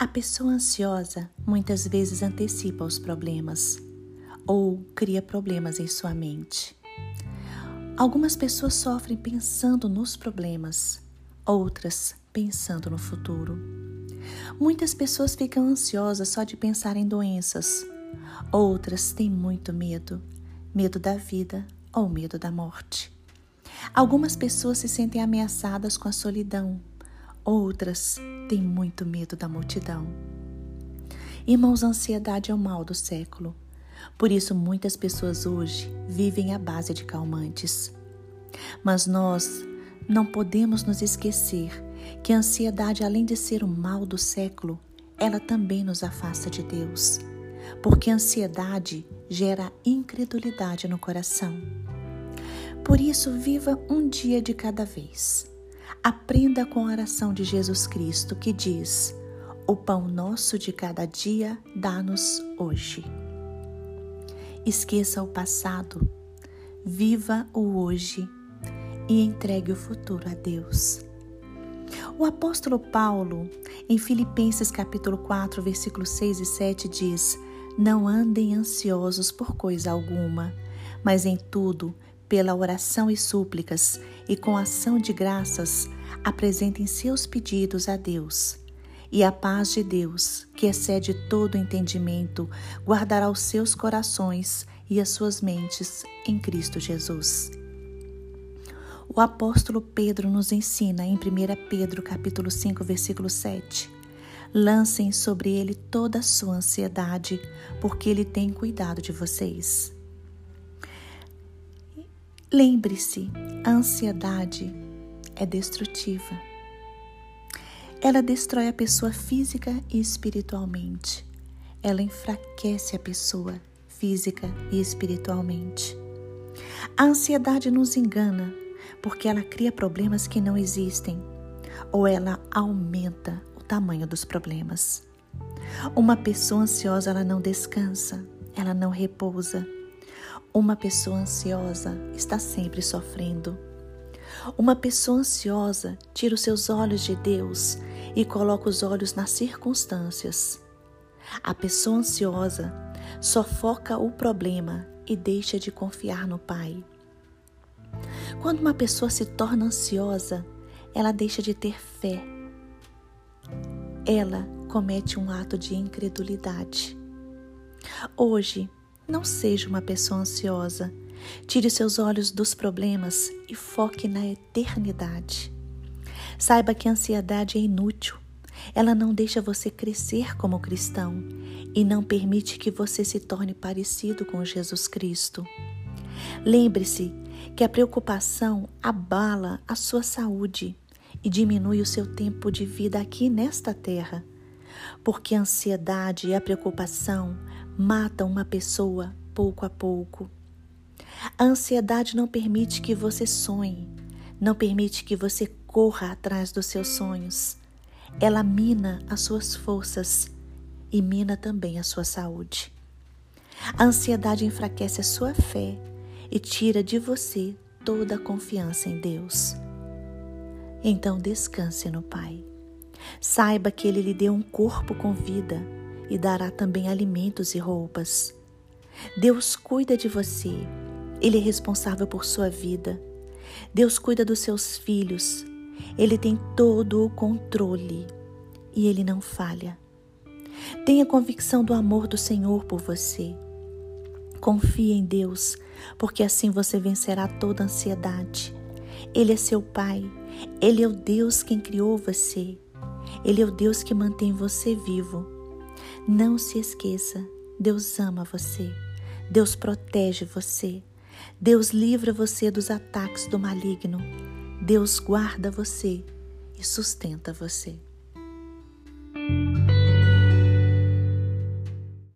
A pessoa ansiosa muitas vezes antecipa os problemas ou cria problemas em sua mente. Algumas pessoas sofrem pensando nos problemas, outras pensando no futuro. Muitas pessoas ficam ansiosas só de pensar em doenças, outras têm muito medo medo da vida ou medo da morte. Algumas pessoas se sentem ameaçadas com a solidão, outras têm muito medo da multidão. Irmãos, a ansiedade é o mal do século. Por isso, muitas pessoas hoje vivem à base de calmantes. Mas nós não podemos nos esquecer que a ansiedade, além de ser o mal do século, ela também nos afasta de Deus, porque a ansiedade gera incredulidade no coração. Por isso, viva um dia de cada vez. Aprenda com a oração de Jesus Cristo que diz: O pão nosso de cada dia dá-nos hoje. Esqueça o passado, viva o hoje e entregue o futuro a Deus. O apóstolo Paulo, em Filipenses capítulo 4, versículos 6 e 7 diz: Não andem ansiosos por coisa alguma, mas em tudo pela oração e súplicas e com ação de graças, apresentem seus pedidos a Deus. E a paz de Deus, que excede todo entendimento, guardará os seus corações e as suas mentes em Cristo Jesus. O apóstolo Pedro nos ensina em 1 Pedro capítulo 5, versículo 7. Lancem sobre ele toda a sua ansiedade, porque ele tem cuidado de vocês. Lembre-se, a ansiedade é destrutiva. Ela destrói a pessoa física e espiritualmente. Ela enfraquece a pessoa física e espiritualmente. A ansiedade nos engana porque ela cria problemas que não existem ou ela aumenta o tamanho dos problemas. Uma pessoa ansiosa ela não descansa, ela não repousa uma pessoa ansiosa está sempre sofrendo. Uma pessoa ansiosa tira os seus olhos de Deus e coloca os olhos nas circunstâncias. A pessoa ansiosa só foca o problema e deixa de confiar no Pai. Quando uma pessoa se torna ansiosa, ela deixa de ter fé. Ela comete um ato de incredulidade. Hoje, não seja uma pessoa ansiosa. Tire seus olhos dos problemas e foque na eternidade. Saiba que a ansiedade é inútil. Ela não deixa você crescer como cristão e não permite que você se torne parecido com Jesus Cristo. Lembre-se que a preocupação abala a sua saúde e diminui o seu tempo de vida aqui nesta terra, porque a ansiedade e a preocupação matam uma pessoa pouco a pouco. A ansiedade não permite que você sonhe, não permite que você corra atrás dos seus sonhos. Ela mina as suas forças e mina também a sua saúde. A ansiedade enfraquece a sua fé e tira de você toda a confiança em Deus. Então descanse no Pai. Saiba que Ele lhe deu um corpo com vida e dará também alimentos e roupas. Deus cuida de você, Ele é responsável por sua vida. Deus cuida dos seus filhos, Ele tem todo o controle e Ele não falha. Tenha convicção do amor do Senhor por você. Confie em Deus, porque assim você vencerá toda ansiedade. Ele é seu Pai, Ele é o Deus quem criou você, Ele é o Deus que mantém você vivo. Não se esqueça, Deus ama você. Deus protege você. Deus livra você dos ataques do maligno. Deus guarda você e sustenta você.